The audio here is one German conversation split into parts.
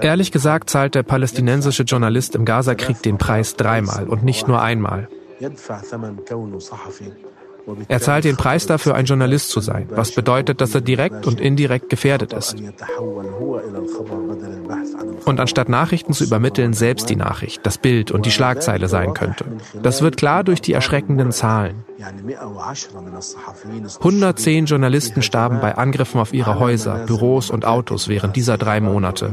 Ehrlich gesagt zahlt der palästinensische Journalist im Gazakrieg den Preis dreimal und nicht nur einmal. Er zahlt den Preis dafür, ein Journalist zu sein, was bedeutet, dass er direkt und indirekt gefährdet ist. Und anstatt Nachrichten zu übermitteln, selbst die Nachricht, das Bild und die Schlagzeile sein könnte. Das wird klar durch die erschreckenden Zahlen. 110 Journalisten starben bei Angriffen auf ihre Häuser, Büros und Autos während dieser drei Monate.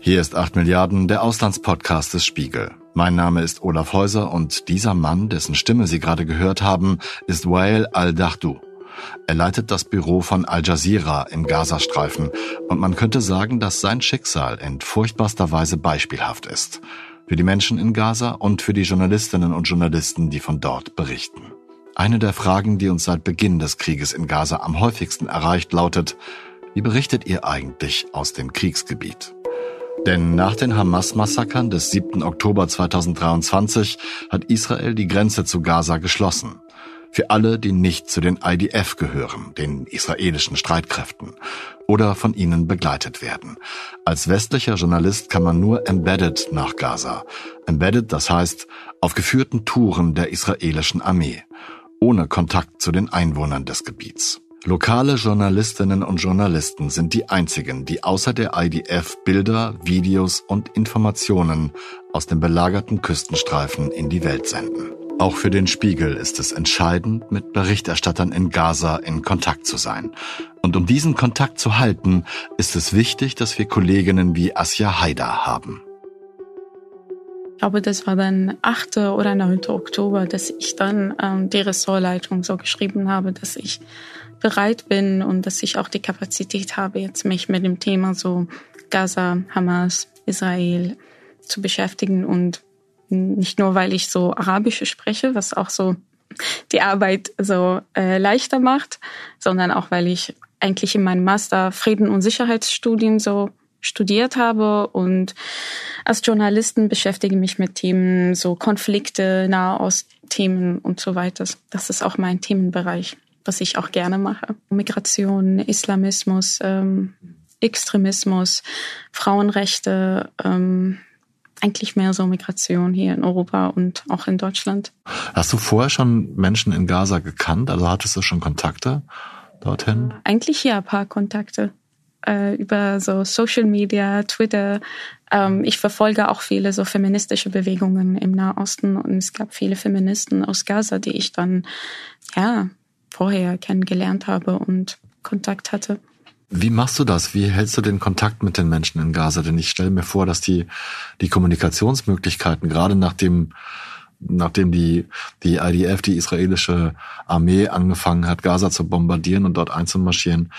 Hier ist 8 Milliarden, der Auslandspodcast des Spiegel. Mein Name ist Olaf Häuser und dieser Mann, dessen Stimme Sie gerade gehört haben, ist Wael al-Dahdu. Er leitet das Büro von Al Jazeera im Gazastreifen und man könnte sagen, dass sein Schicksal in furchtbarster Weise beispielhaft ist. Für die Menschen in Gaza und für die Journalistinnen und Journalisten, die von dort berichten. Eine der Fragen, die uns seit Beginn des Krieges in Gaza am häufigsten erreicht, lautet, wie berichtet ihr eigentlich aus dem Kriegsgebiet? Denn nach den Hamas-Massakern des 7. Oktober 2023 hat Israel die Grenze zu Gaza geschlossen. Für alle, die nicht zu den IDF gehören, den israelischen Streitkräften, oder von ihnen begleitet werden. Als westlicher Journalist kann man nur embedded nach Gaza. Embedded, das heißt, auf geführten Touren der israelischen Armee, ohne Kontakt zu den Einwohnern des Gebiets. Lokale Journalistinnen und Journalisten sind die einzigen, die außer der IDF Bilder, Videos und Informationen aus dem belagerten Küstenstreifen in die Welt senden. Auch für den Spiegel ist es entscheidend, mit Berichterstattern in Gaza in Kontakt zu sein. Und um diesen Kontakt zu halten, ist es wichtig, dass wir Kolleginnen wie Asja Haida haben. Ich glaube, das war dann 8. oder 9. Oktober, dass ich dann ähm, die Ressortleitung so geschrieben habe, dass ich bereit bin und dass ich auch die Kapazität habe, jetzt mich mit dem Thema so Gaza, Hamas, Israel zu beschäftigen und nicht nur, weil ich so Arabisch spreche, was auch so die Arbeit so äh, leichter macht, sondern auch, weil ich eigentlich in meinem Master Frieden- und Sicherheitsstudien so studiert habe und als Journalisten beschäftige ich mich mit Themen so Konflikte, Nahost-Themen und so weiter. Das ist auch mein Themenbereich was ich auch gerne mache. Migration, Islamismus, ähm, Extremismus, Frauenrechte, ähm, eigentlich mehr so Migration hier in Europa und auch in Deutschland. Hast du vorher schon Menschen in Gaza gekannt? Also hattest du schon Kontakte dorthin? Eigentlich ja, ein paar Kontakte äh, über so Social Media, Twitter. Ähm, ich verfolge auch viele so feministische Bewegungen im Nahosten und es gab viele Feministen aus Gaza, die ich dann ja vorher kennengelernt habe und Kontakt hatte. Wie machst du das? Wie hältst du den Kontakt mit den Menschen in Gaza? Denn ich stelle mir vor, dass die, die Kommunikationsmöglichkeiten, gerade nachdem, nachdem die, die IDF, die israelische Armee angefangen hat, Gaza zu bombardieren und dort einzumarschieren,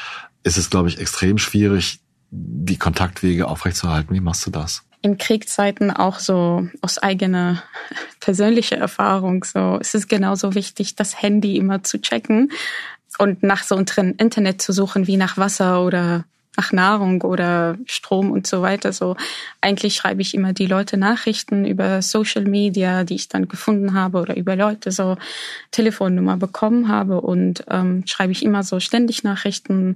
ist es, glaube ich, extrem schwierig, die Kontaktwege aufrechtzuerhalten. Wie machst du das? In Kriegszeiten auch so aus eigener persönlicher Erfahrung so es ist genauso wichtig, das Handy immer zu checken und nach so Internet zu suchen wie nach Wasser oder nach Nahrung oder Strom und so weiter. So eigentlich schreibe ich immer die Leute Nachrichten über Social Media, die ich dann gefunden habe oder über Leute so Telefonnummer bekommen habe und ähm, schreibe ich immer so ständig Nachrichten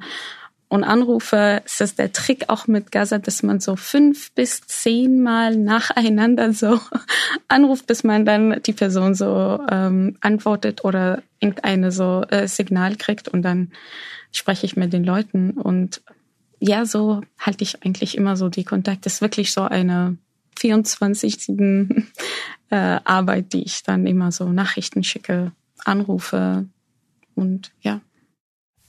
und Anrufe, ist das der Trick auch mit Gaza, dass man so fünf bis zehnmal nacheinander so anruft, bis man dann die Person so ähm, antwortet oder irgendeine so äh, Signal kriegt und dann spreche ich mit den Leuten und ja, so halte ich eigentlich immer so die Kontakte. Ist wirklich so eine 24 äh, Arbeit, die ich dann immer so Nachrichten schicke, anrufe und ja.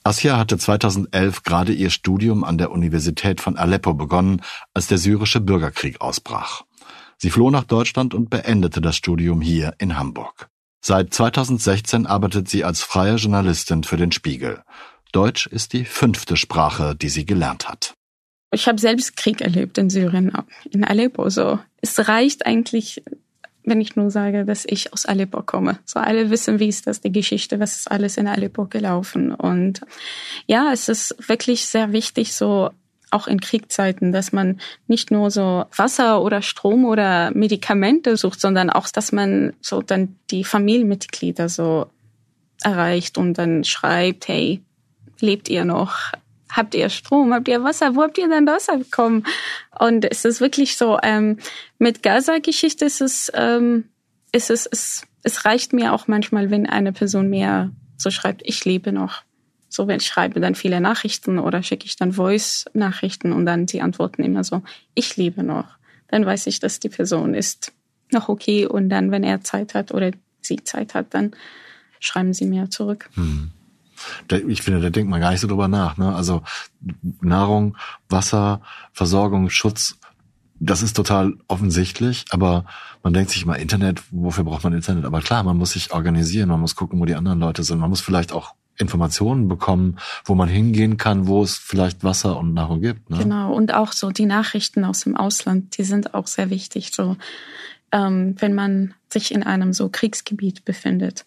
Asja hatte 2011 gerade ihr Studium an der Universität von Aleppo begonnen, als der syrische Bürgerkrieg ausbrach. Sie floh nach Deutschland und beendete das Studium hier in Hamburg. Seit 2016 arbeitet sie als freie Journalistin für den Spiegel. Deutsch ist die fünfte Sprache, die sie gelernt hat. Ich habe selbst Krieg erlebt in Syrien, in Aleppo. So, es reicht eigentlich wenn ich nur sage, dass ich aus Aleppo komme. So alle wissen, wie ist das die Geschichte, was ist alles in Aleppo gelaufen. Und ja, es ist wirklich sehr wichtig, so auch in Kriegszeiten, dass man nicht nur so Wasser oder Strom oder Medikamente sucht, sondern auch, dass man so dann die Familienmitglieder so erreicht und dann schreibt, hey, lebt ihr noch? Habt ihr Strom? Habt ihr Wasser? Wo habt ihr denn Wasser bekommen? Und es ist wirklich so, ähm, mit Gaza-Geschichte ist es, ähm, ist es, es, es reicht mir auch manchmal, wenn eine Person mir so schreibt, ich lebe noch. So, wenn ich schreibe dann viele Nachrichten oder schicke ich dann Voice-Nachrichten und dann die antworten immer so, ich lebe noch. Dann weiß ich, dass die Person ist noch okay und dann, wenn er Zeit hat oder sie Zeit hat, dann schreiben sie mir zurück. Hm. Ich finde, da denkt man gar nicht so drüber nach. Ne? Also Nahrung, Wasser, Versorgung, Schutz, das ist total offensichtlich, aber man denkt sich immer, Internet, wofür braucht man Internet? Aber klar, man muss sich organisieren, man muss gucken, wo die anderen Leute sind, man muss vielleicht auch Informationen bekommen, wo man hingehen kann, wo es vielleicht Wasser und Nahrung gibt. Ne? Genau, und auch so die Nachrichten aus dem Ausland, die sind auch sehr wichtig. So, ähm, wenn man sich in einem so Kriegsgebiet befindet,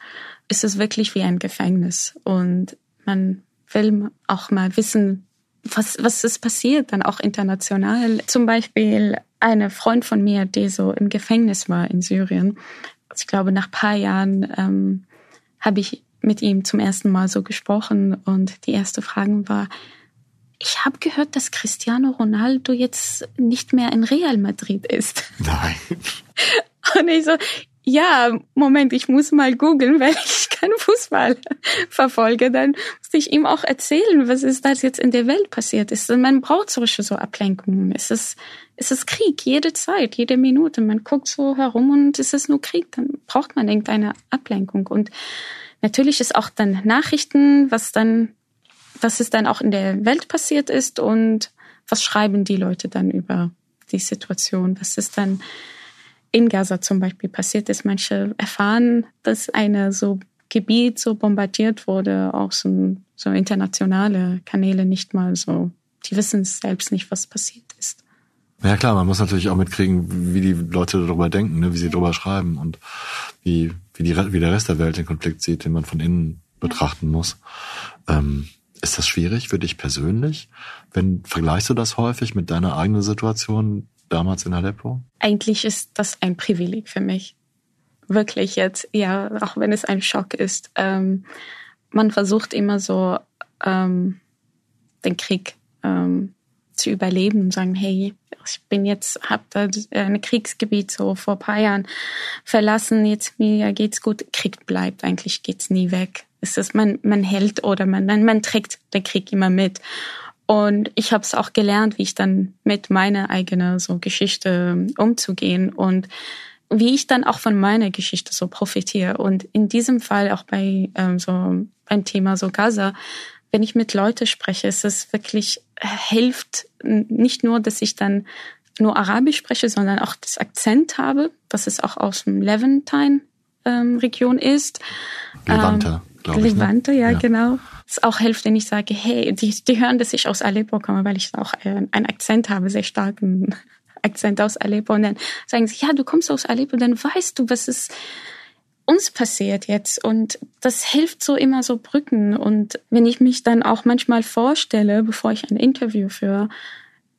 ist es wirklich wie ein Gefängnis. Und man will auch mal wissen, was, was ist passiert, dann auch international. Zum Beispiel eine Freund von mir, der so im Gefängnis war in Syrien. Ich glaube, nach paar Jahren ähm, habe ich mit ihm zum ersten Mal so gesprochen und die erste Frage war, ich habe gehört, dass Cristiano Ronaldo jetzt nicht mehr in Real Madrid ist. Nein. Und ich so, ja, Moment, ich muss mal googeln, weil ich keinen Fußball verfolge. Dann muss ich ihm auch erzählen, was ist das jetzt in der Welt passiert ist. Und man braucht solche so Ablenkungen. Es ist, es ist Krieg, jede Zeit, jede Minute. Man guckt so herum und es ist nur Krieg. Dann braucht man irgendeine Ablenkung. Und natürlich ist auch dann Nachrichten, was dann, was es dann auch in der Welt passiert ist und was schreiben die Leute dann über die Situation? Was ist dann in Gaza zum Beispiel passiert ist? Manche erfahren, dass eine so Gebiet so bombardiert wurde, auch so, so internationale Kanäle nicht mal so. Die wissen selbst nicht, was passiert ist. Ja klar, man muss natürlich auch mitkriegen, wie die Leute darüber denken, ne, wie sie darüber schreiben und wie, wie, die, wie der Rest der Welt den Konflikt sieht, den man von innen betrachten muss. Ähm, ist das schwierig für dich persönlich? Wenn vergleichst du das häufig mit deiner eigenen Situation damals in Aleppo? Eigentlich ist das ein Privileg für mich. Wirklich jetzt, ja, auch wenn es ein Schock ist. Ähm, man versucht immer so ähm, den Krieg ähm, zu überleben und sagen, hey, ich bin jetzt, hab da ein Kriegsgebiet so vor ein paar Jahren verlassen, jetzt mir geht's gut. Krieg bleibt, eigentlich geht's nie weg. Es ist, man, man hält oder man, man, man trägt den Krieg immer mit. Und ich habe es auch gelernt, wie ich dann mit meiner eigenen so Geschichte umzugehen und wie ich dann auch von meiner Geschichte so profitiere. Und in diesem Fall auch bei ähm, so beim Thema so Gaza wenn ich mit Leuten spreche, ist es wirklich äh, hilft nicht nur, dass ich dann nur Arabisch spreche, sondern auch das Akzent habe, dass es auch aus dem Levantine ähm, Region ist. Levante, ähm, glaube ich. Levante, ne? ja, ja, genau. Es auch hilft, wenn ich sage, hey, die, die hören, dass ich aus Aleppo komme, weil ich auch äh, einen Akzent habe, sehr starken Akzent aus Aleppo. Und dann sagen sie, ja, du kommst aus Aleppo, dann weißt du, was es uns passiert jetzt. Und das hilft so immer so Brücken. Und wenn ich mich dann auch manchmal vorstelle, bevor ich ein Interview führe,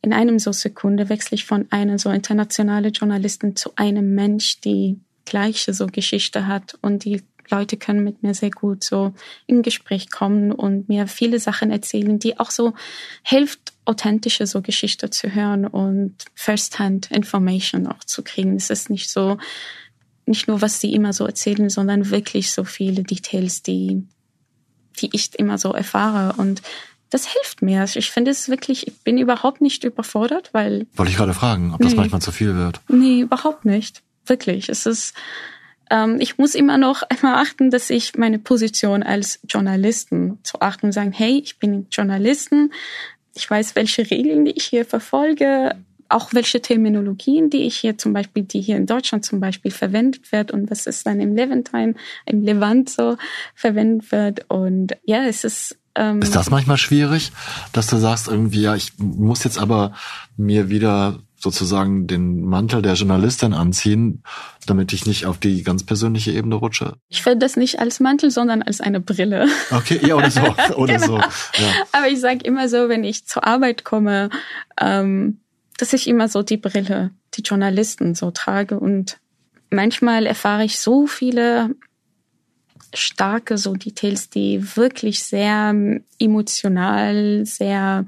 in einem so Sekunde wechsle ich von einer so internationale Journalistin zu einem Mensch, die gleiche so Geschichte hat und die Leute können mit mir sehr gut so in Gespräch kommen und mir viele Sachen erzählen, die auch so hilft, authentische so Geschichte zu hören und First-Hand Information auch zu kriegen. Es ist nicht so, nicht nur, was sie immer so erzählen, sondern wirklich so viele Details, die, die ich immer so erfahre. Und das hilft mir. Ich finde es wirklich, ich bin überhaupt nicht überfordert, weil. Wollte ich gerade fragen, ob nee, das manchmal zu viel wird. Nee, überhaupt nicht. Wirklich. Es ist, ich muss immer noch einmal achten, dass ich meine Position als Journalisten zu achten und sagen, hey, ich bin Journalisten. Ich weiß, welche Regeln ich hier verfolge auch welche Terminologien, die ich hier zum Beispiel, die hier in Deutschland zum Beispiel verwendet wird und was ist dann im Levantine, im Levant so verwendet wird. Und ja, es ist ähm, ist das manchmal schwierig, dass du sagst irgendwie, ja, ich muss jetzt aber mir wieder sozusagen den Mantel der Journalistin anziehen, damit ich nicht auf die ganz persönliche Ebene rutsche? Ich finde das nicht als Mantel, sondern als eine Brille. Okay, ja, oder so. Oder genau. so. Ja. Aber ich sage immer so, wenn ich zur Arbeit komme, ähm, dass ich immer so die Brille, die Journalisten so trage und manchmal erfahre ich so viele starke so Details, die wirklich sehr ähm, emotional, sehr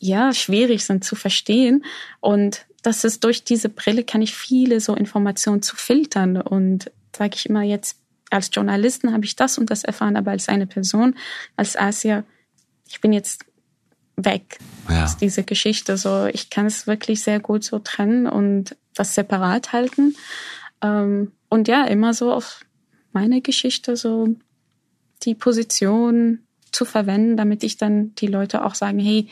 ja schwierig sind zu verstehen und das ist durch diese Brille kann ich viele so Informationen zu filtern und sage ich immer jetzt als Journalisten habe ich das und das erfahren, aber als eine Person, als Asia, ich bin jetzt weg ja. aus dieser Geschichte. So, ich kann es wirklich sehr gut so trennen und das separat halten. Ähm, und ja, immer so auf meine Geschichte so die Position zu verwenden, damit ich dann die Leute auch sagen, hey,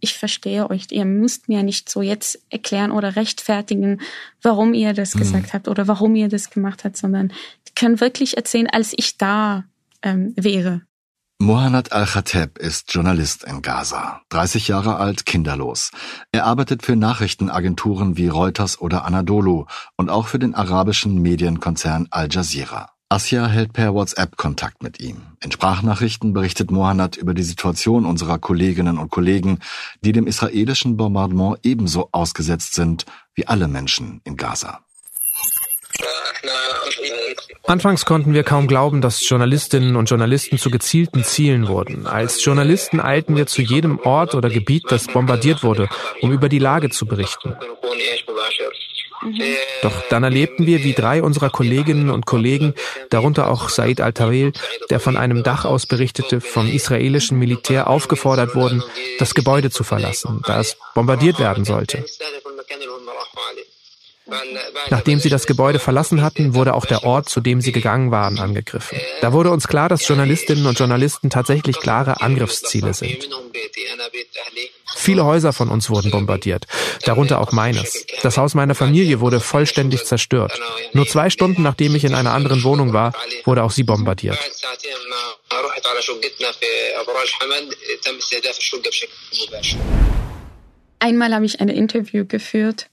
ich verstehe euch. Ihr müsst mir nicht so jetzt erklären oder rechtfertigen, warum ihr das mhm. gesagt habt oder warum ihr das gemacht habt, sondern die können wirklich erzählen, als ich da ähm, wäre. Mohanad Al-Khateb ist Journalist in Gaza, 30 Jahre alt, kinderlos. Er arbeitet für Nachrichtenagenturen wie Reuters oder Anadolu und auch für den arabischen Medienkonzern Al Jazeera. Asja hält per WhatsApp Kontakt mit ihm. In Sprachnachrichten berichtet Mohanad über die Situation unserer Kolleginnen und Kollegen, die dem israelischen Bombardement ebenso ausgesetzt sind wie alle Menschen in Gaza. Anfangs konnten wir kaum glauben, dass Journalistinnen und Journalisten zu gezielten Zielen wurden. Als Journalisten eilten wir zu jedem Ort oder Gebiet, das bombardiert wurde, um über die Lage zu berichten. Doch dann erlebten wir, wie drei unserer Kolleginnen und Kollegen, darunter auch Said al-Tawil, der von einem Dach aus berichtete, vom israelischen Militär aufgefordert wurden, das Gebäude zu verlassen, da es bombardiert werden sollte. Nachdem sie das Gebäude verlassen hatten, wurde auch der Ort, zu dem sie gegangen waren, angegriffen. Da wurde uns klar, dass Journalistinnen und Journalisten tatsächlich klare Angriffsziele sind. Viele Häuser von uns wurden bombardiert, darunter auch meines. Das Haus meiner Familie wurde vollständig zerstört. Nur zwei Stunden nachdem ich in einer anderen Wohnung war, wurde auch sie bombardiert. Einmal habe ich ein Interview geführt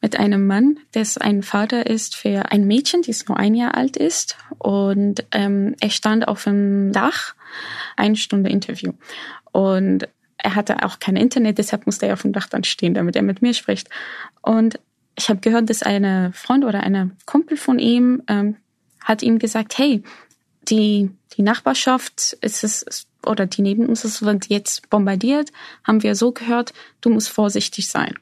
mit einem Mann, der ein Vater ist für ein Mädchen, die nur ein Jahr alt ist. Und ähm, er stand auf dem Dach, eine Stunde Interview. Und er hatte auch kein Internet, deshalb musste er auf dem Dach dann stehen, damit er mit mir spricht. Und ich habe gehört, dass eine Freund oder eine Kumpel von ihm ähm, hat ihm gesagt, hey, die, die Nachbarschaft ist es, oder die neben uns ist, wird jetzt bombardiert, haben wir so gehört, du musst vorsichtig sein.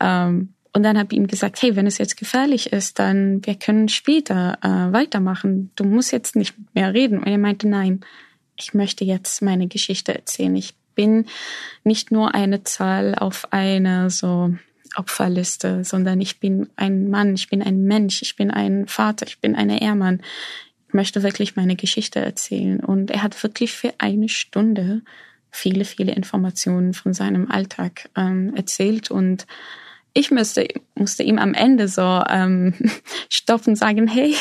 Ähm, und dann habe ich ihm gesagt, hey, wenn es jetzt gefährlich ist, dann wir können später äh, weitermachen. Du musst jetzt nicht mehr reden. Und er meinte, nein, ich möchte jetzt meine Geschichte erzählen. Ich bin nicht nur eine Zahl auf einer so Opferliste, sondern ich bin ein Mann, ich bin ein Mensch, ich bin ein Vater, ich bin eine Ehrmann. Ich möchte wirklich meine Geschichte erzählen. Und er hat wirklich für eine Stunde viele, viele Informationen von seinem Alltag ähm, erzählt und ich müsste, musste ihm am Ende so ähm, stoppen und sagen, hey,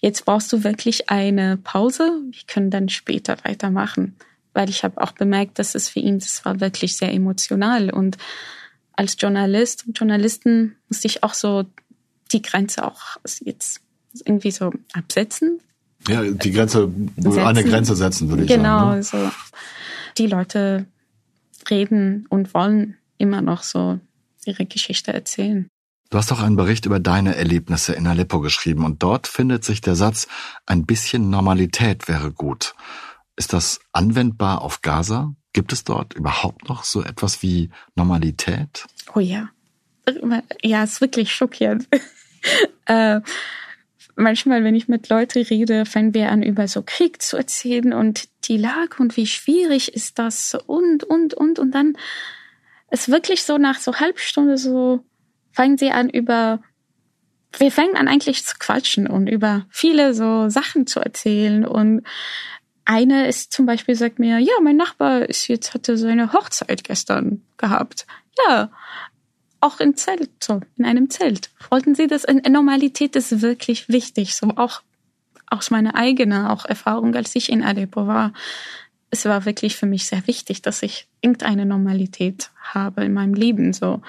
jetzt brauchst du wirklich eine Pause. Wir können dann später weitermachen. Weil ich habe auch bemerkt, dass es für ihn, das war wirklich sehr emotional. Und als Journalist und Journalisten musste ich auch so die Grenze auch jetzt irgendwie so absetzen. Ja, die Grenze, setzen. eine Grenze setzen, würde ich genau, sagen. Genau, ne? so. Die Leute reden und wollen immer noch so ihre Geschichte erzählen. Du hast auch einen Bericht über deine Erlebnisse in Aleppo geschrieben und dort findet sich der Satz, ein bisschen Normalität wäre gut. Ist das anwendbar auf Gaza? Gibt es dort überhaupt noch so etwas wie Normalität? Oh ja. Ja, ist wirklich schockierend. äh, manchmal, wenn ich mit Leuten rede, fangen wir an, über so Krieg zu erzählen und die Lage und wie schwierig ist das und, und, und. Und dann ist wirklich so nach so halb Stunde so, fangen sie an über, wir fangen an eigentlich zu quatschen und über viele so Sachen zu erzählen und eine ist zum Beispiel sagt mir, ja, mein Nachbar ist jetzt, hatte seine Hochzeit gestern gehabt. Ja, auch im Zelt, so, in einem Zelt. Wollten Sie das? Normalität ist wirklich wichtig, so auch aus meiner eigenen auch Erfahrung, als ich in Aleppo war es war wirklich für mich sehr wichtig, dass ich irgendeine Normalität habe in meinem Leben. So,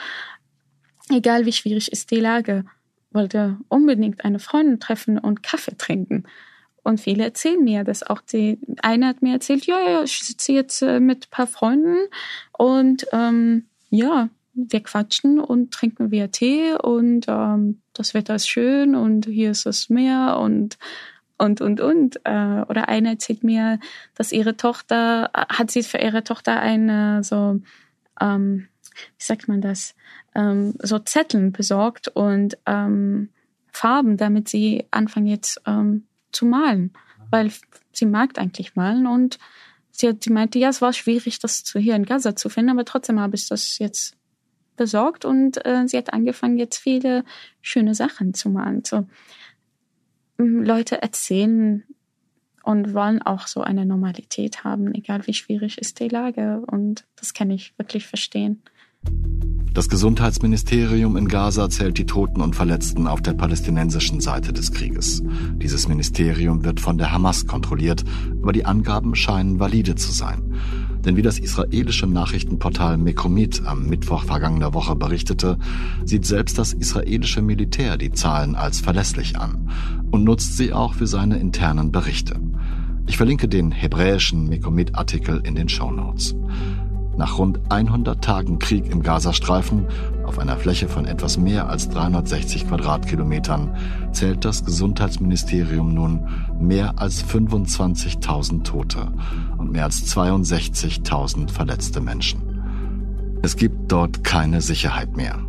egal wie schwierig ist die Lage, wollte unbedingt eine Freundin treffen und Kaffee trinken. Und viele erzählen mir dass auch. Die eine hat mir erzählt, ja, ja, ich sitze jetzt äh, mit ein paar Freunden und ähm, ja, wir quatschen und trinken wir Tee und ähm, das Wetter ist schön und hier ist das Meer und und, und, und. Äh, oder eine erzählt mir, dass ihre Tochter, hat sie für ihre Tochter eine so, ähm, wie sagt man das, ähm, so Zetteln besorgt und ähm, Farben, damit sie anfangen jetzt ähm, zu malen, weil sie mag eigentlich malen und sie, hat, sie meinte, ja, es war schwierig, das hier in Gaza zu finden, aber trotzdem habe ich das jetzt besorgt und äh, sie hat angefangen, jetzt viele schöne Sachen zu malen. So, Leute erzählen und wollen auch so eine Normalität haben, egal wie schwierig ist die Lage. Und das kann ich wirklich verstehen. Das Gesundheitsministerium in Gaza zählt die Toten und Verletzten auf der palästinensischen Seite des Krieges. Dieses Ministerium wird von der Hamas kontrolliert, aber die Angaben scheinen valide zu sein. Denn wie das israelische Nachrichtenportal Mekromit am Mittwoch vergangener Woche berichtete, sieht selbst das israelische Militär die Zahlen als verlässlich an und nutzt sie auch für seine internen Berichte. Ich verlinke den hebräischen Mekromit-Artikel in den Show Notes. Nach rund 100 Tagen Krieg im Gazastreifen auf einer Fläche von etwas mehr als 360 Quadratkilometern zählt das Gesundheitsministerium nun mehr als 25.000 Tote und mehr als 62.000 verletzte Menschen. Es gibt dort keine Sicherheit mehr.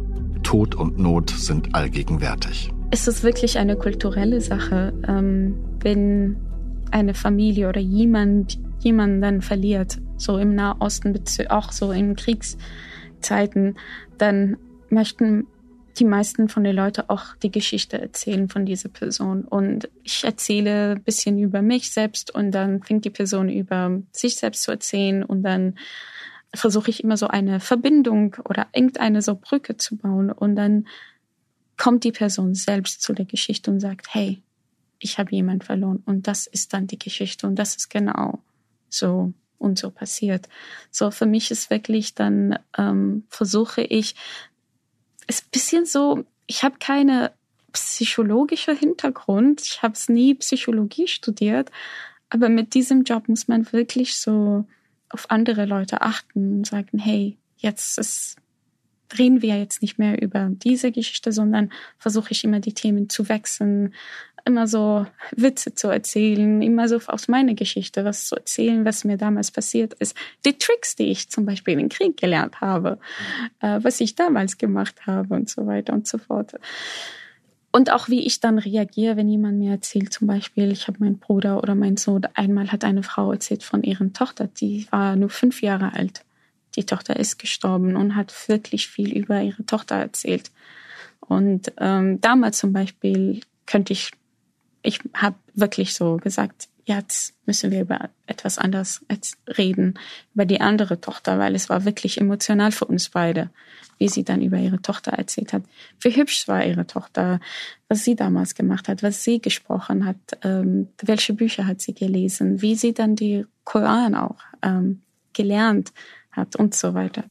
Tod und Not sind allgegenwärtig. Es ist wirklich eine kulturelle Sache, ähm, wenn eine Familie oder jemand jemanden verliert, so im Nahosten, auch so in Kriegszeiten, dann möchten die meisten von den Leuten auch die Geschichte erzählen von dieser Person. Und ich erzähle ein bisschen über mich selbst und dann fängt die Person über sich selbst zu erzählen und dann versuche ich immer so eine Verbindung oder irgendeine so Brücke zu bauen und dann kommt die Person selbst zu der Geschichte und sagt, hey, ich habe jemand verloren und das ist dann die Geschichte und das ist genau so und so passiert. So für mich ist wirklich dann ähm, versuche ich ist bisschen so, ich habe keine psychologische Hintergrund, ich habe es nie Psychologie studiert, aber mit diesem Job muss man wirklich so auf andere Leute achten und sagen, hey, jetzt ist reden wir jetzt nicht mehr über diese Geschichte, sondern versuche ich immer die Themen zu wechseln, immer so Witze zu erzählen, immer so aus meiner Geschichte was zu erzählen, was mir damals passiert ist. Die Tricks, die ich zum Beispiel im Krieg gelernt habe, äh, was ich damals gemacht habe und so weiter und so fort. Und auch wie ich dann reagiere, wenn jemand mir erzählt, zum Beispiel, ich habe meinen Bruder oder mein Sohn, einmal hat eine Frau erzählt von ihren Tochter, die war nur fünf Jahre alt. Die Tochter ist gestorben und hat wirklich viel über ihre Tochter erzählt. Und ähm, damals zum Beispiel könnte ich ich habe wirklich so gesagt, jetzt müssen wir über etwas anderes reden, über die andere Tochter, weil es war wirklich emotional für uns beide, wie sie dann über ihre Tochter erzählt hat. Wie hübsch war ihre Tochter, was sie damals gemacht hat, was sie gesprochen hat, ähm, welche Bücher hat sie gelesen, wie sie dann die Koran auch ähm, gelernt hat und so weiter.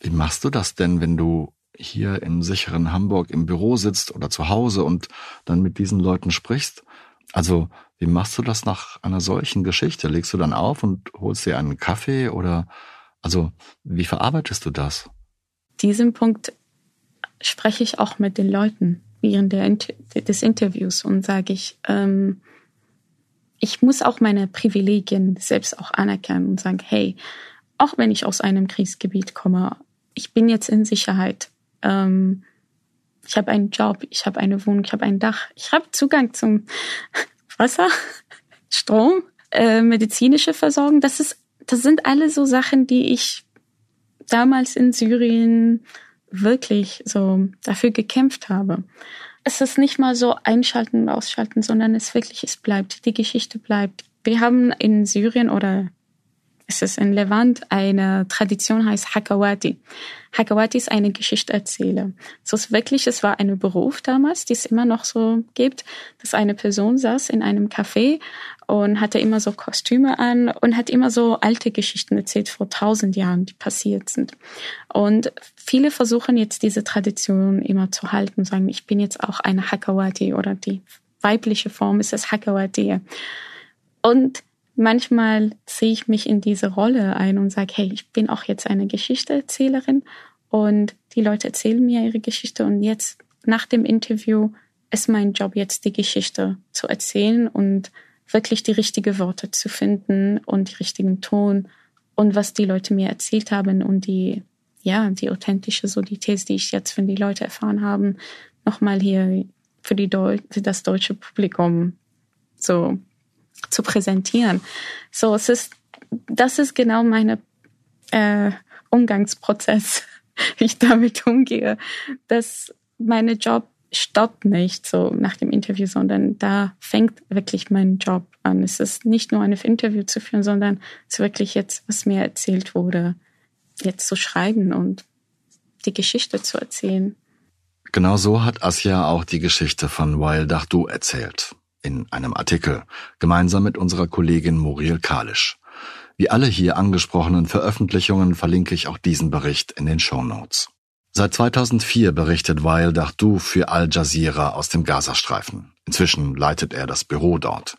Wie machst du das denn, wenn du hier im sicheren Hamburg im Büro sitzt oder zu Hause und dann mit diesen Leuten sprichst? Also, wie machst du das nach einer solchen Geschichte? Legst du dann auf und holst dir einen Kaffee oder, also, wie verarbeitest du das? Diesen Punkt spreche ich auch mit den Leuten während der, des Interviews und sage ich, ähm, ich muss auch meine Privilegien selbst auch anerkennen und sagen, hey, auch wenn ich aus einem Kriegsgebiet komme, ich bin jetzt in Sicherheit. Ähm, ich habe einen Job, ich habe eine Wohnung, ich habe ein Dach, ich habe Zugang zum Wasser, Strom, äh, medizinische Versorgung. Das ist, das sind alle so Sachen, die ich damals in Syrien wirklich so dafür gekämpft habe. Es ist nicht mal so einschalten und ausschalten, sondern es wirklich, es bleibt, die Geschichte bleibt. Wir haben in Syrien oder es ist in Levant eine Tradition, heißt Hakawati. Hakawati ist eine Geschichteerzähler. So ist wirklich, es war ein Beruf damals, die es immer noch so gibt, dass eine Person saß in einem Café und hatte immer so Kostüme an und hat immer so alte Geschichten erzählt vor tausend Jahren, die passiert sind. Und viele versuchen jetzt diese Tradition immer zu halten sagen, ich bin jetzt auch eine Hakawati oder die weibliche Form ist das Hakawati. Und manchmal ziehe ich mich in diese Rolle ein und sage, hey, ich bin auch jetzt eine Geschichteerzählerin und die Leute erzählen mir ihre Geschichte und jetzt nach dem Interview ist mein Job jetzt, die Geschichte zu erzählen und wirklich die richtigen Worte zu finden und die richtigen Ton und was die Leute mir erzählt haben und die, ja, die authentische so Details, die ich jetzt von den Leuten erfahren haben, nochmal hier für die Deu für das deutsche Publikum. So zu präsentieren. So, es ist, das ist genau meine äh, Umgangsprozess, wie ich damit umgehe, dass meine Job stoppt nicht so nach dem Interview, sondern da fängt wirklich mein Job an. Es ist nicht nur ein Interview zu führen, sondern es ist wirklich jetzt, was mir erzählt wurde, jetzt zu schreiben und die Geschichte zu erzählen. Genau so hat Asja auch die Geschichte von Wael Dachdu erzählt. In einem Artikel, gemeinsam mit unserer Kollegin Muriel Kalisch. Wie alle hier angesprochenen Veröffentlichungen verlinke ich auch diesen Bericht in den Show Notes. Seit 2004 berichtet Wael Dachdu für Al Jazeera aus dem Gazastreifen. Inzwischen leitet er das Büro dort.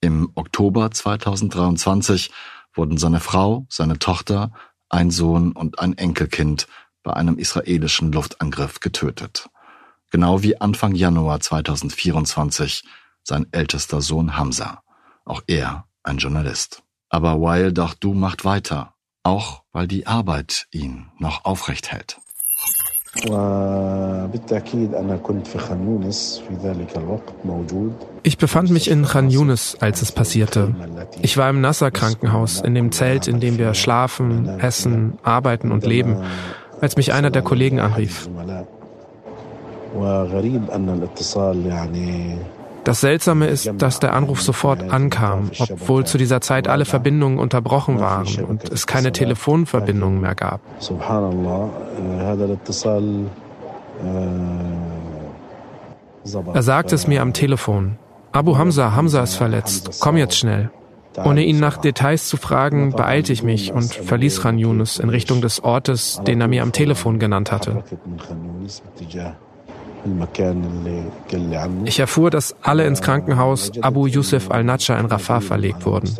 Im Oktober 2023 wurden seine Frau, seine Tochter, ein Sohn und ein Enkelkind bei einem israelischen Luftangriff getötet. Genau wie Anfang Januar 2024 sein ältester Sohn Hamza. Auch er ein Journalist. Aber Wael Dachdu macht weiter, auch weil die Arbeit ihn noch aufrecht hält. Ich befand mich in Khan Yunis, als es passierte. Ich war im Nasser-Krankenhaus, in dem Zelt, in dem wir schlafen, essen, arbeiten und leben, als mich einer der Kollegen anrief. Das Seltsame ist, dass der Anruf sofort ankam, obwohl zu dieser Zeit alle Verbindungen unterbrochen waren und es keine Telefonverbindungen mehr gab. Er sagte es mir am Telefon. Abu Hamza, Hamza ist verletzt. Komm jetzt schnell. Ohne ihn nach Details zu fragen, beeilte ich mich und verließ Khan Yunus in Richtung des Ortes, den er mir am Telefon genannt hatte. Ich erfuhr, dass alle ins Krankenhaus Abu Yusuf al-Najjar in Rafah verlegt wurden.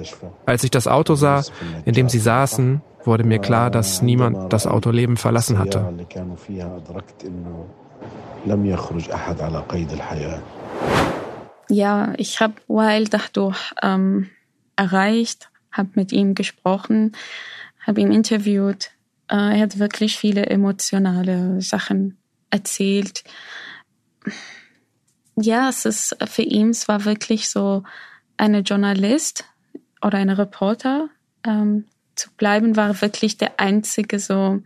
Als ich das Auto sah, in dem sie saßen, wurde mir klar, dass niemand das Auto lebend verlassen hatte. Ja, ich habe Wael dadurch ähm, erreicht, habe mit ihm gesprochen, habe ihn interviewt. Äh, er hat wirklich viele emotionale Sachen erzählt ja, es ist für ihn, es war wirklich so eine Journalist oder eine Reporter ähm, zu bleiben, war wirklich der einzige so,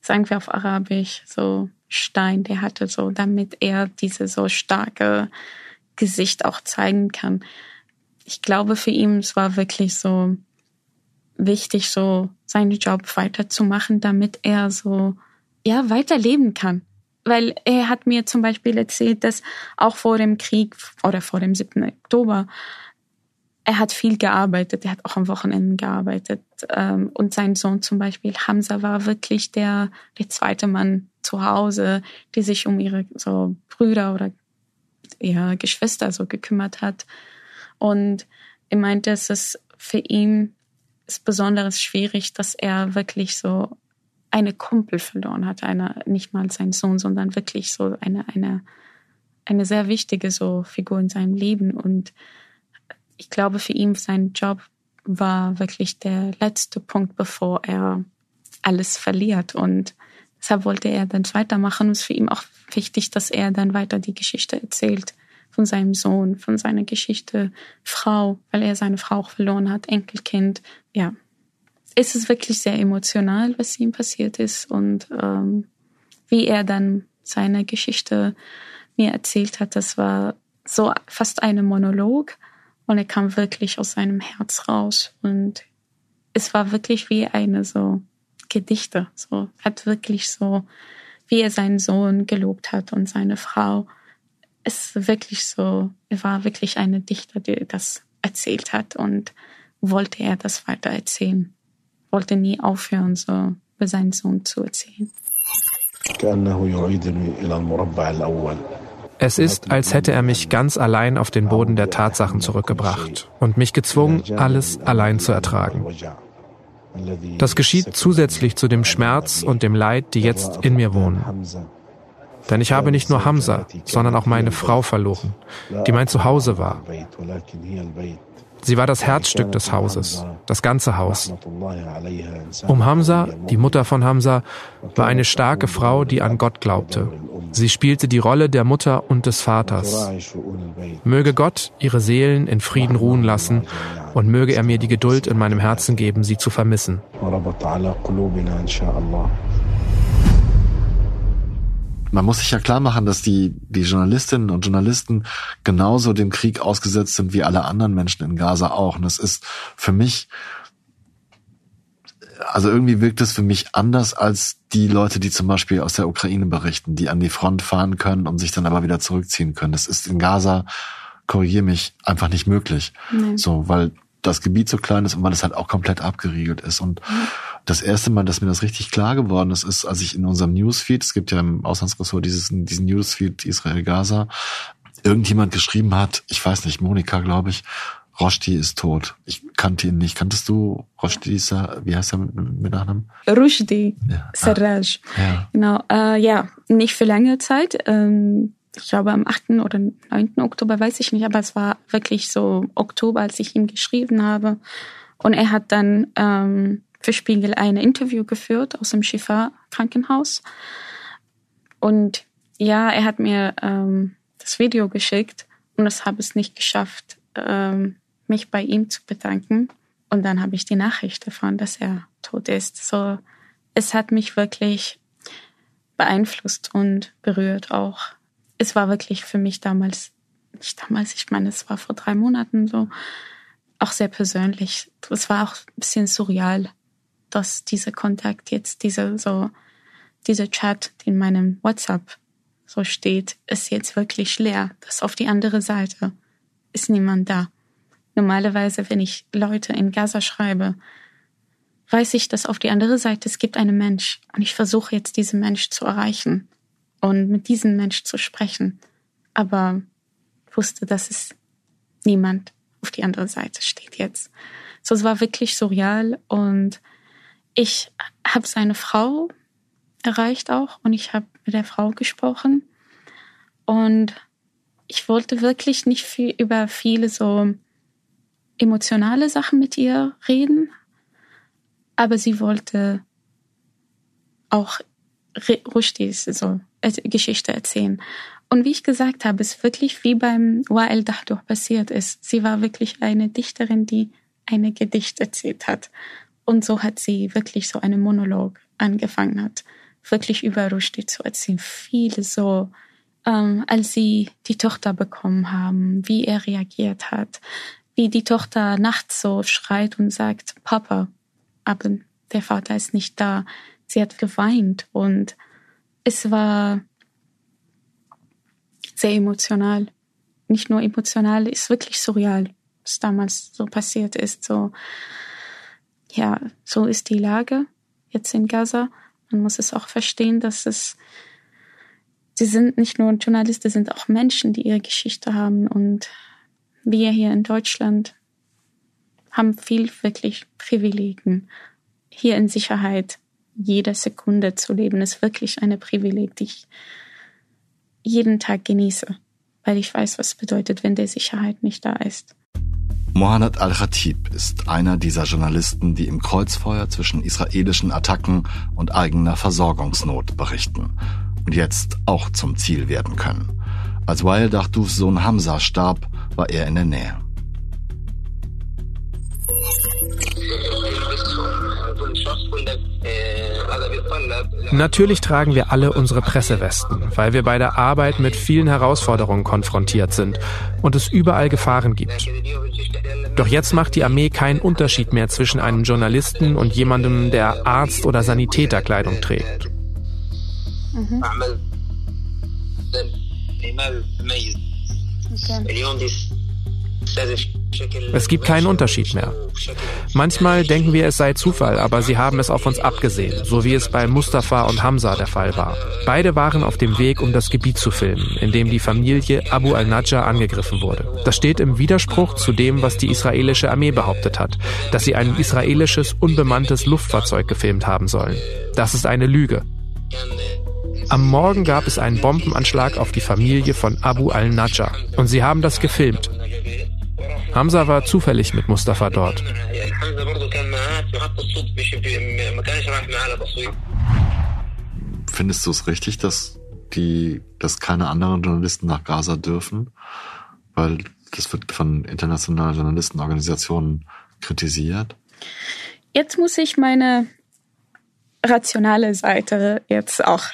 sagen wir auf Arabisch, so Stein, der hatte so, damit er diese so starke Gesicht auch zeigen kann. Ich glaube, für ihn, es war wirklich so wichtig, so seinen Job weiterzumachen, damit er so, ja, weiterleben kann weil er hat mir zum Beispiel erzählt, dass auch vor dem Krieg oder vor dem 7. Oktober er hat viel gearbeitet, er hat auch am Wochenende gearbeitet. Ähm, und sein Sohn zum Beispiel, Hamza, war wirklich der, der zweite Mann zu Hause, der sich um ihre so Brüder oder ihre Geschwister so gekümmert hat. Und er meinte, es ist für ihn ist besonders schwierig, dass er wirklich so eine Kumpel verloren hat, eine, nicht mal sein Sohn, sondern wirklich so eine, eine, eine sehr wichtige so Figur in seinem Leben. Und ich glaube, für ihn sein Job war wirklich der letzte Punkt, bevor er alles verliert. Und deshalb wollte er dann weitermachen. Und es ist für ihn auch wichtig, dass er dann weiter die Geschichte erzählt von seinem Sohn, von seiner Geschichte, Frau, weil er seine Frau auch verloren hat, Enkelkind. Ja, es ist wirklich sehr emotional, was ihm passiert ist und ähm, wie er dann seine Geschichte mir erzählt hat. Das war so fast eine Monolog und er kam wirklich aus seinem Herz raus und es war wirklich wie eine so Gedichte. So hat wirklich so, wie er seinen Sohn gelobt hat und seine Frau. Es ist wirklich so, er war wirklich eine Dichter, die das erzählt hat und wollte er das weiter erzählen wollte nie aufhören, so über seinen Sohn zu erzählen. Es ist, als hätte er mich ganz allein auf den Boden der Tatsachen zurückgebracht und mich gezwungen, alles allein zu ertragen. Das geschieht zusätzlich zu dem Schmerz und dem Leid, die jetzt in mir wohnen. Denn ich habe nicht nur Hamza, sondern auch meine Frau verloren, die mein Zuhause war. Sie war das Herzstück des Hauses, das ganze Haus. Um Hamza, die Mutter von Hamza, war eine starke Frau, die an Gott glaubte. Sie spielte die Rolle der Mutter und des Vaters. Möge Gott ihre Seelen in Frieden ruhen lassen und möge er mir die Geduld in meinem Herzen geben, sie zu vermissen. Man muss sich ja klar machen, dass die, die Journalistinnen und Journalisten genauso dem Krieg ausgesetzt sind wie alle anderen Menschen in Gaza auch. Und das ist für mich, also irgendwie wirkt es für mich anders als die Leute, die zum Beispiel aus der Ukraine berichten, die an die Front fahren können und sich dann aber wieder zurückziehen können. Das ist in Gaza, korrigiere mich, einfach nicht möglich. Nee. So, weil das Gebiet so klein ist und weil es halt auch komplett abgeriegelt ist. Und mhm. das erste Mal, dass mir das richtig klar geworden ist, ist, als ich in unserem Newsfeed, es gibt ja im Auslandsressort dieses, diesen Newsfeed Israel-Gaza, irgendjemand geschrieben hat, ich weiß nicht, Monika, glaube ich, Roshdi ist tot. Ich kannte ihn nicht. Kanntest du Roshdi? Wie heißt er mit, mit Nachnamen? Rushdi ja. Sarraj. Ah, ja. Genau. Äh, ja, nicht für lange Zeit. Ähm, ich glaube am 8. oder 9. Oktober, weiß ich nicht, aber es war wirklich so Oktober, als ich ihm geschrieben habe. Und er hat dann ähm, für Spiegel ein Interview geführt aus dem Schiffer Krankenhaus. Und ja, er hat mir ähm, das Video geschickt und das habe es nicht geschafft, ähm, mich bei ihm zu bedanken. Und dann habe ich die Nachricht erfahren, dass er tot ist. So, es hat mich wirklich beeinflusst und berührt auch es war wirklich für mich damals, nicht damals, ich meine, es war vor drei Monaten so, auch sehr persönlich. Es war auch ein bisschen surreal, dass dieser Kontakt jetzt, dieser so, dieser Chat, in meinem WhatsApp so steht, ist jetzt wirklich leer. Das auf die andere Seite ist niemand da. Normalerweise, wenn ich Leute in Gaza schreibe, weiß ich, dass auf die andere Seite es gibt einen Mensch und ich versuche jetzt diesen Mensch zu erreichen und mit diesem Mensch zu sprechen. Aber wusste, dass es niemand auf die andere Seite steht jetzt. So, es war wirklich surreal und ich habe seine Frau erreicht auch und ich habe mit der Frau gesprochen und ich wollte wirklich nicht viel über viele so emotionale Sachen mit ihr reden, aber sie wollte auch Rushdis so Geschichte erzählen. Und wie ich gesagt habe, ist wirklich wie beim Wael Dahduh passiert ist. Sie war wirklich eine Dichterin, die eine Gedicht erzählt hat. Und so hat sie wirklich so einen Monolog angefangen hat, wirklich über Rushdie zu erzählen. Viele so, ähm, als sie die Tochter bekommen haben, wie er reagiert hat, wie die Tochter nachts so schreit und sagt, Papa, aber der Vater ist nicht da. Sie hat geweint und es war sehr emotional. Nicht nur emotional, ist wirklich surreal, was damals so passiert ist. So, ja, so ist die Lage jetzt in Gaza. Man muss es auch verstehen, dass es, sie sind nicht nur Journalisten, sind auch Menschen, die ihre Geschichte haben. Und wir hier in Deutschland haben viel wirklich Privilegien. Hier in Sicherheit jede Sekunde zu leben, ist wirklich eine Privileg, die ich jeden Tag genieße, weil ich weiß, was bedeutet, wenn der Sicherheit nicht da ist. Mohamed Al-Khatib ist einer dieser Journalisten, die im Kreuzfeuer zwischen israelischen Attacken und eigener Versorgungsnot berichten und jetzt auch zum Ziel werden können. Als Wael Dahdous Sohn Hamza starb, war er in der Nähe. Natürlich tragen wir alle unsere Pressewesten, weil wir bei der Arbeit mit vielen Herausforderungen konfrontiert sind und es überall Gefahren gibt. Doch jetzt macht die Armee keinen Unterschied mehr zwischen einem Journalisten und jemandem, der Arzt- oder Sanitäterkleidung trägt. Mhm. Okay. Es gibt keinen Unterschied mehr. Manchmal denken wir, es sei Zufall, aber sie haben es auf uns abgesehen, so wie es bei Mustafa und Hamza der Fall war. Beide waren auf dem Weg, um das Gebiet zu filmen, in dem die Familie Abu al-Najjar angegriffen wurde. Das steht im Widerspruch zu dem, was die israelische Armee behauptet hat, dass sie ein israelisches unbemanntes Luftfahrzeug gefilmt haben sollen. Das ist eine Lüge. Am Morgen gab es einen Bombenanschlag auf die Familie von Abu al-Najjar und sie haben das gefilmt. Hamza war zufällig mit Mustafa dort. Findest du es richtig, dass die, dass keine anderen Journalisten nach Gaza dürfen? Weil das wird von internationalen Journalistenorganisationen kritisiert. Jetzt muss ich meine rationale Seite jetzt auch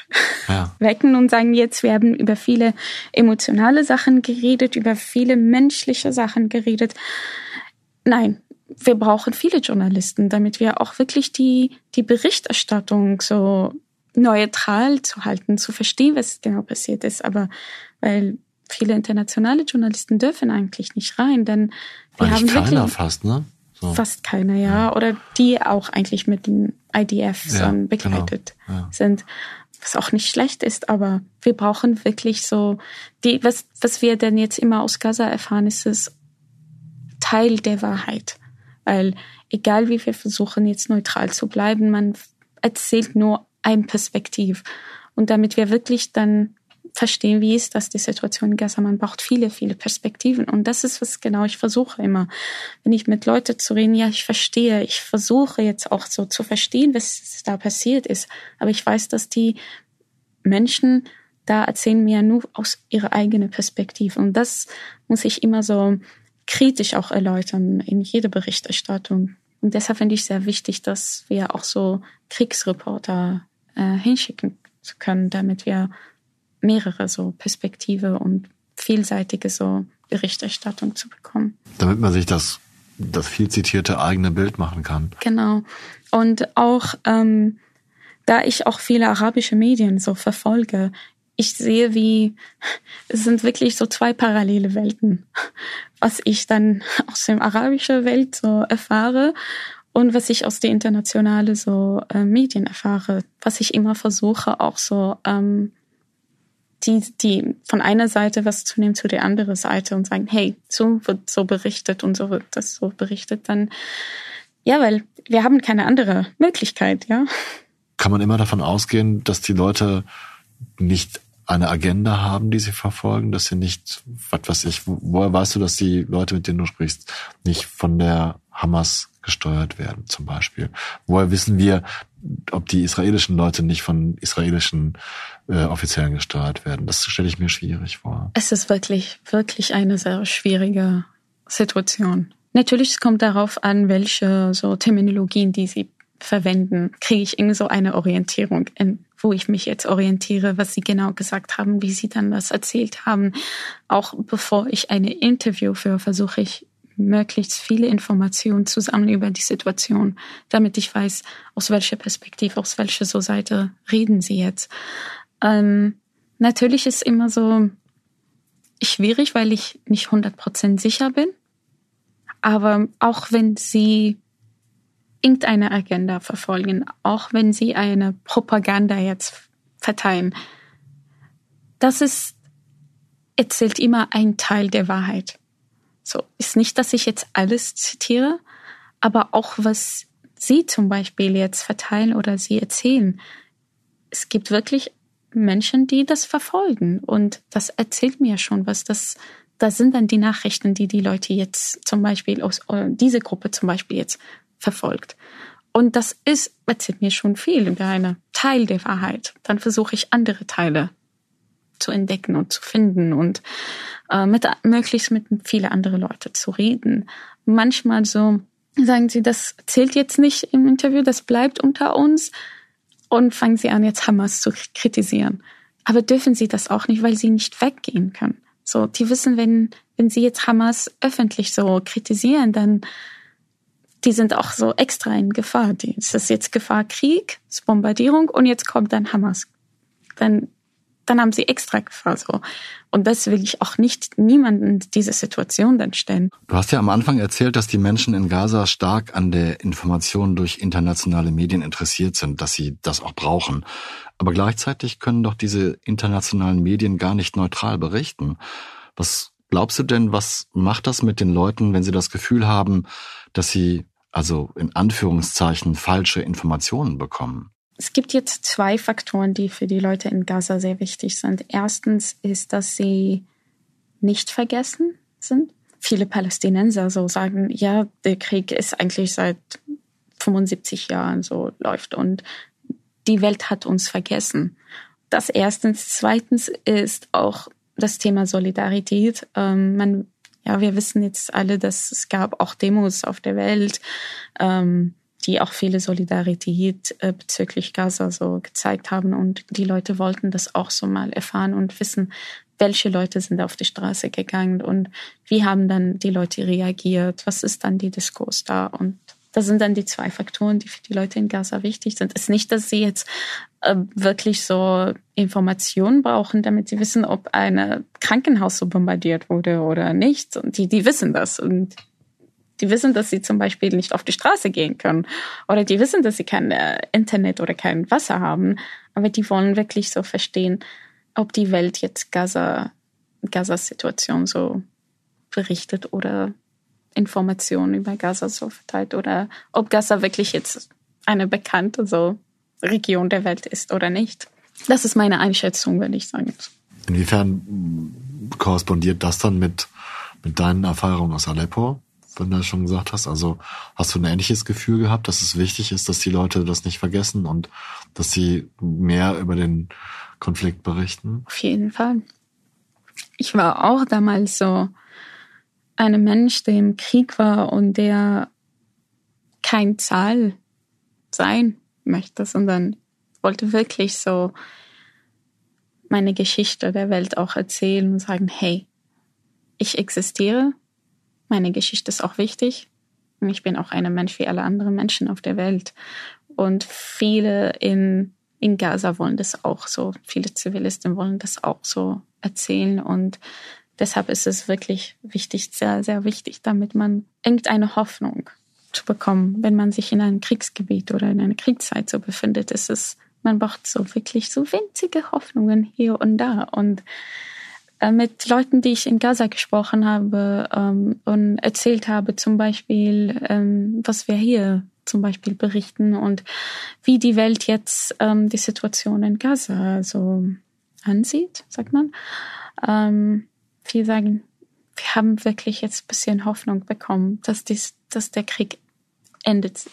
ja. wecken und sagen, jetzt wir haben über viele emotionale Sachen geredet, über viele menschliche Sachen geredet. Nein, wir brauchen viele Journalisten, damit wir auch wirklich die, die Berichterstattung so neutral zu halten, zu verstehen, was genau passiert ist. Aber weil viele internationale Journalisten dürfen eigentlich nicht rein, denn wir eigentlich haben keiner fast, ne? So. Fast keiner, ja. ja. Oder die auch eigentlich mit den IDFs ja, genau. begleitet genau. ja. sind. Was auch nicht schlecht ist, aber wir brauchen wirklich so, die, was, was wir denn jetzt immer aus Gaza erfahren, ist es Teil der Wahrheit. Weil egal wie wir versuchen, jetzt neutral zu bleiben, man erzählt nur ein Perspektiv. Und damit wir wirklich dann verstehen, wie ist das die Situation in Gaza. Man braucht viele, viele Perspektiven. Und das ist, was genau ich versuche immer. Wenn ich mit Leuten zu reden, ja, ich verstehe, ich versuche jetzt auch so zu verstehen, was da passiert ist. Aber ich weiß, dass die Menschen da erzählen mir nur aus ihrer eigenen Perspektive. Und das muss ich immer so kritisch auch erläutern in jeder Berichterstattung. Und deshalb finde ich sehr wichtig, dass wir auch so Kriegsreporter äh, hinschicken können, damit wir mehrere so Perspektive und vielseitige so Berichterstattung zu bekommen. Damit man sich das, das viel zitierte eigene Bild machen kann. Genau. Und auch, ähm, da ich auch viele arabische Medien so verfolge, ich sehe, wie es sind wirklich so zwei parallele Welten, was ich dann aus der arabischen Welt so erfahre und was ich aus der internationalen so äh, Medien erfahre, was ich immer versuche auch so ähm, die, die von einer Seite was zu nehmen zu der anderen Seite und sagen, hey, so wird so berichtet und so wird das so berichtet, dann ja, weil wir haben keine andere Möglichkeit, ja. Kann man immer davon ausgehen, dass die Leute nicht eine Agenda haben, die sie verfolgen, dass sie nicht, was weiß ich, woher weißt du, dass die Leute, mit denen du sprichst, nicht von der Hamas gesteuert werden, zum Beispiel? Woher wissen wir, ob die israelischen Leute nicht von israelischen äh, Offiziellen gesteuert werden? Das stelle ich mir schwierig vor. Es ist wirklich, wirklich eine sehr schwierige Situation. Natürlich, es kommt darauf an, welche so Terminologien, die sie verwenden, kriege ich irgendwie so eine Orientierung, in, wo ich mich jetzt orientiere, was sie genau gesagt haben, wie sie dann das erzählt haben. Auch bevor ich eine Interview führe, versuche ich möglichst viele Informationen zusammen über die Situation, damit ich weiß, aus welcher Perspektive, aus welcher so Seite reden sie jetzt. Ähm, natürlich ist immer so schwierig, weil ich nicht 100% sicher bin. Aber auch wenn sie irgendeine Agenda verfolgen, auch wenn sie eine Propaganda jetzt verteilen, das ist, erzählt immer ein Teil der Wahrheit. So ist nicht, dass ich jetzt alles zitiere, aber auch was Sie zum Beispiel jetzt verteilen oder Sie erzählen. Es gibt wirklich Menschen, die das verfolgen und das erzählt mir schon was. Das, das sind dann die Nachrichten, die die Leute jetzt zum Beispiel aus äh, diese Gruppe zum Beispiel jetzt verfolgt. Und das ist erzählt mir schon viel über einen Teil der Wahrheit. Dann versuche ich andere Teile zu entdecken und zu finden und äh, mit, möglichst mit viele andere Leute zu reden. Manchmal so sagen sie, das zählt jetzt nicht im Interview, das bleibt unter uns und fangen sie an, jetzt Hamas zu kritisieren. Aber dürfen sie das auch nicht, weil sie nicht weggehen können. So, die wissen, wenn, wenn sie jetzt Hamas öffentlich so kritisieren, dann die sind auch so extra in Gefahr. Die, es ist jetzt Gefahr Krieg, ist Bombardierung und jetzt kommt dann Hamas. Dann dann haben sie extra Gefahr so. Und das will ich auch nicht niemanden diese Situation dann stellen. Du hast ja am Anfang erzählt, dass die Menschen in Gaza stark an der Information durch internationale Medien interessiert sind, dass sie das auch brauchen. Aber gleichzeitig können doch diese internationalen Medien gar nicht neutral berichten. Was glaubst du denn, was macht das mit den Leuten, wenn sie das Gefühl haben, dass sie also in Anführungszeichen falsche Informationen bekommen? Es gibt jetzt zwei Faktoren, die für die Leute in Gaza sehr wichtig sind. Erstens ist, dass sie nicht vergessen sind. Viele Palästinenser so sagen, ja, der Krieg ist eigentlich seit 75 Jahren so läuft und die Welt hat uns vergessen. Das erstens. Zweitens ist auch das Thema Solidarität. Ähm, man, ja, wir wissen jetzt alle, dass es gab auch Demos auf der Welt. Ähm, die auch viele Solidarität äh, bezüglich Gaza so gezeigt haben. Und die Leute wollten das auch so mal erfahren und wissen, welche Leute sind auf die Straße gegangen und wie haben dann die Leute reagiert, was ist dann die Diskurs da und das sind dann die zwei Faktoren, die für die Leute in Gaza wichtig sind. Es ist nicht, dass sie jetzt äh, wirklich so Informationen brauchen, damit sie wissen, ob ein Krankenhaus so bombardiert wurde oder nicht. Und die, die wissen das. Und die wissen, dass sie zum Beispiel nicht auf die Straße gehen können oder die wissen, dass sie kein äh, Internet oder kein Wasser haben, aber die wollen wirklich so verstehen, ob die Welt jetzt Gaza, Gazas Situation so berichtet oder Informationen über Gaza so verteilt oder ob Gaza wirklich jetzt eine bekannte so Region der Welt ist oder nicht. Das ist meine Einschätzung, würde ich sagen. Inwiefern korrespondiert das dann mit, mit deinen Erfahrungen aus Aleppo? Wenn du das schon gesagt hast. Also hast du ein ähnliches Gefühl gehabt, dass es wichtig ist, dass die Leute das nicht vergessen und dass sie mehr über den Konflikt berichten? Auf jeden Fall. Ich war auch damals so ein Mensch, der im Krieg war und der kein Zahl sein möchte, sondern wollte wirklich so meine Geschichte der Welt auch erzählen und sagen, hey, ich existiere, meine Geschichte ist auch wichtig. Und ich bin auch ein Mensch wie alle anderen Menschen auf der Welt. Und viele in, in Gaza wollen das auch so. Viele Zivilisten wollen das auch so erzählen. Und deshalb ist es wirklich wichtig, sehr, sehr wichtig, damit man irgendeine Hoffnung zu bekommen. Wenn man sich in einem Kriegsgebiet oder in einer Kriegszeit so befindet, ist es, man braucht so wirklich so winzige Hoffnungen hier und da. Und mit Leuten, die ich in Gaza gesprochen habe ähm, und erzählt habe, zum Beispiel, ähm, was wir hier zum Beispiel berichten und wie die Welt jetzt ähm, die Situation in Gaza so ansieht, sagt man. Ähm, viele sagen, wir haben wirklich jetzt ein bisschen Hoffnung bekommen, dass, dies, dass der Krieg endet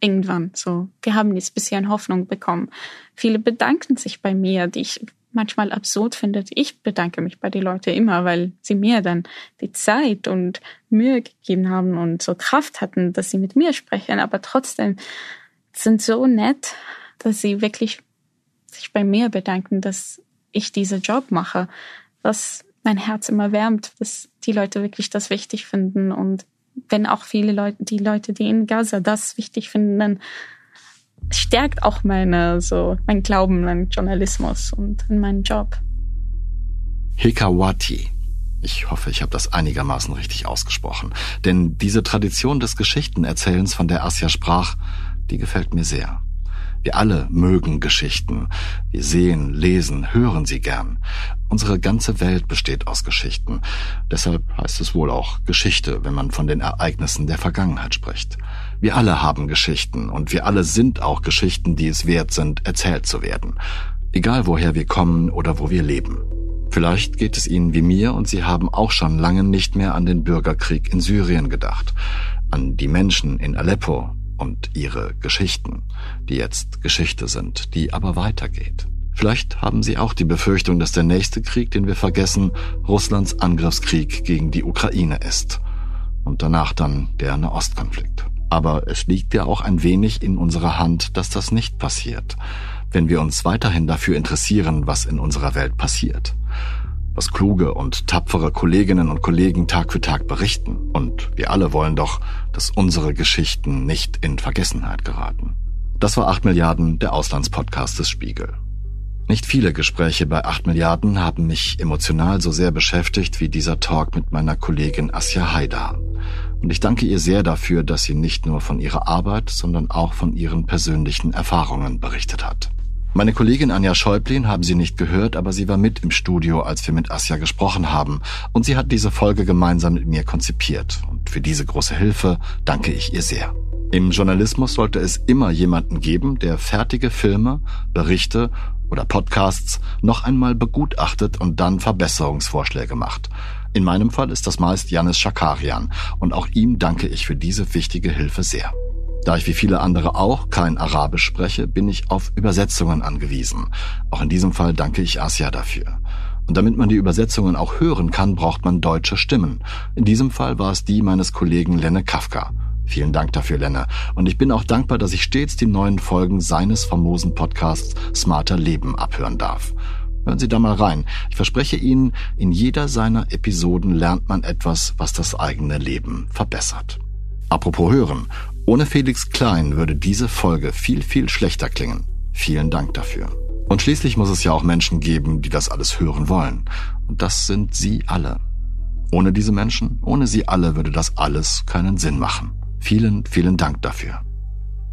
irgendwann. So, wir haben jetzt ein bisschen Hoffnung bekommen. Viele bedanken sich bei mir, die ich manchmal absurd findet. Ich bedanke mich bei den Leuten immer, weil sie mir dann die Zeit und Mühe gegeben haben und so Kraft hatten, dass sie mit mir sprechen, aber trotzdem sind so nett, dass sie wirklich sich bei mir bedanken, dass ich diesen Job mache, was mein Herz immer wärmt, dass die Leute wirklich das wichtig finden und wenn auch viele Leute, die Leute, die in Gaza das wichtig finden, dann stärkt auch meine, so, mein Glauben an Journalismus und an meinen Job. Hekawati. Ich hoffe, ich habe das einigermaßen richtig ausgesprochen. Denn diese Tradition des Geschichtenerzählens, von der Asja sprach, die gefällt mir sehr. Wir alle mögen Geschichten. Wir sehen, lesen, hören sie gern. Unsere ganze Welt besteht aus Geschichten. Deshalb heißt es wohl auch Geschichte, wenn man von den Ereignissen der Vergangenheit spricht. Wir alle haben Geschichten und wir alle sind auch Geschichten, die es wert sind, erzählt zu werden. Egal woher wir kommen oder wo wir leben. Vielleicht geht es Ihnen wie mir und Sie haben auch schon lange nicht mehr an den Bürgerkrieg in Syrien gedacht, an die Menschen in Aleppo und ihre Geschichten, die jetzt Geschichte sind, die aber weitergeht. Vielleicht haben Sie auch die Befürchtung, dass der nächste Krieg, den wir vergessen, Russlands Angriffskrieg gegen die Ukraine ist. Und danach dann der Nahostkonflikt. Aber es liegt ja auch ein wenig in unserer Hand, dass das nicht passiert, wenn wir uns weiterhin dafür interessieren, was in unserer Welt passiert. Was kluge und tapfere Kolleginnen und Kollegen Tag für Tag berichten. Und wir alle wollen doch, dass unsere Geschichten nicht in Vergessenheit geraten. Das war 8 Milliarden, der Auslandspodcast des Spiegel. Nicht viele Gespräche bei 8 Milliarden haben mich emotional so sehr beschäftigt wie dieser Talk mit meiner Kollegin Asja Haidar. Und ich danke ihr sehr dafür, dass sie nicht nur von ihrer Arbeit, sondern auch von ihren persönlichen Erfahrungen berichtet hat. Meine Kollegin Anja Schäublin haben Sie nicht gehört, aber sie war mit im Studio, als wir mit Asja gesprochen haben. Und sie hat diese Folge gemeinsam mit mir konzipiert. Und für diese große Hilfe danke ich ihr sehr. Im Journalismus sollte es immer jemanden geben, der fertige Filme, Berichte oder Podcasts noch einmal begutachtet und dann Verbesserungsvorschläge macht. In meinem Fall ist das meist Janis Schakarian und auch ihm danke ich für diese wichtige Hilfe sehr. Da ich wie viele andere auch kein Arabisch spreche, bin ich auf Übersetzungen angewiesen. Auch in diesem Fall danke ich Asia dafür. Und damit man die Übersetzungen auch hören kann, braucht man deutsche Stimmen. In diesem Fall war es die meines Kollegen Lenne Kafka. Vielen Dank dafür, Lenne. Und ich bin auch dankbar, dass ich stets die neuen Folgen seines famosen Podcasts Smarter Leben abhören darf. Hören Sie da mal rein. Ich verspreche Ihnen, in jeder seiner Episoden lernt man etwas, was das eigene Leben verbessert. Apropos hören. Ohne Felix Klein würde diese Folge viel, viel schlechter klingen. Vielen Dank dafür. Und schließlich muss es ja auch Menschen geben, die das alles hören wollen. Und das sind Sie alle. Ohne diese Menschen, ohne Sie alle würde das alles keinen Sinn machen. Vielen, vielen Dank dafür.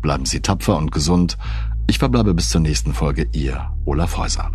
Bleiben Sie tapfer und gesund. Ich verbleibe bis zur nächsten Folge, Ihr Olaf Häuser.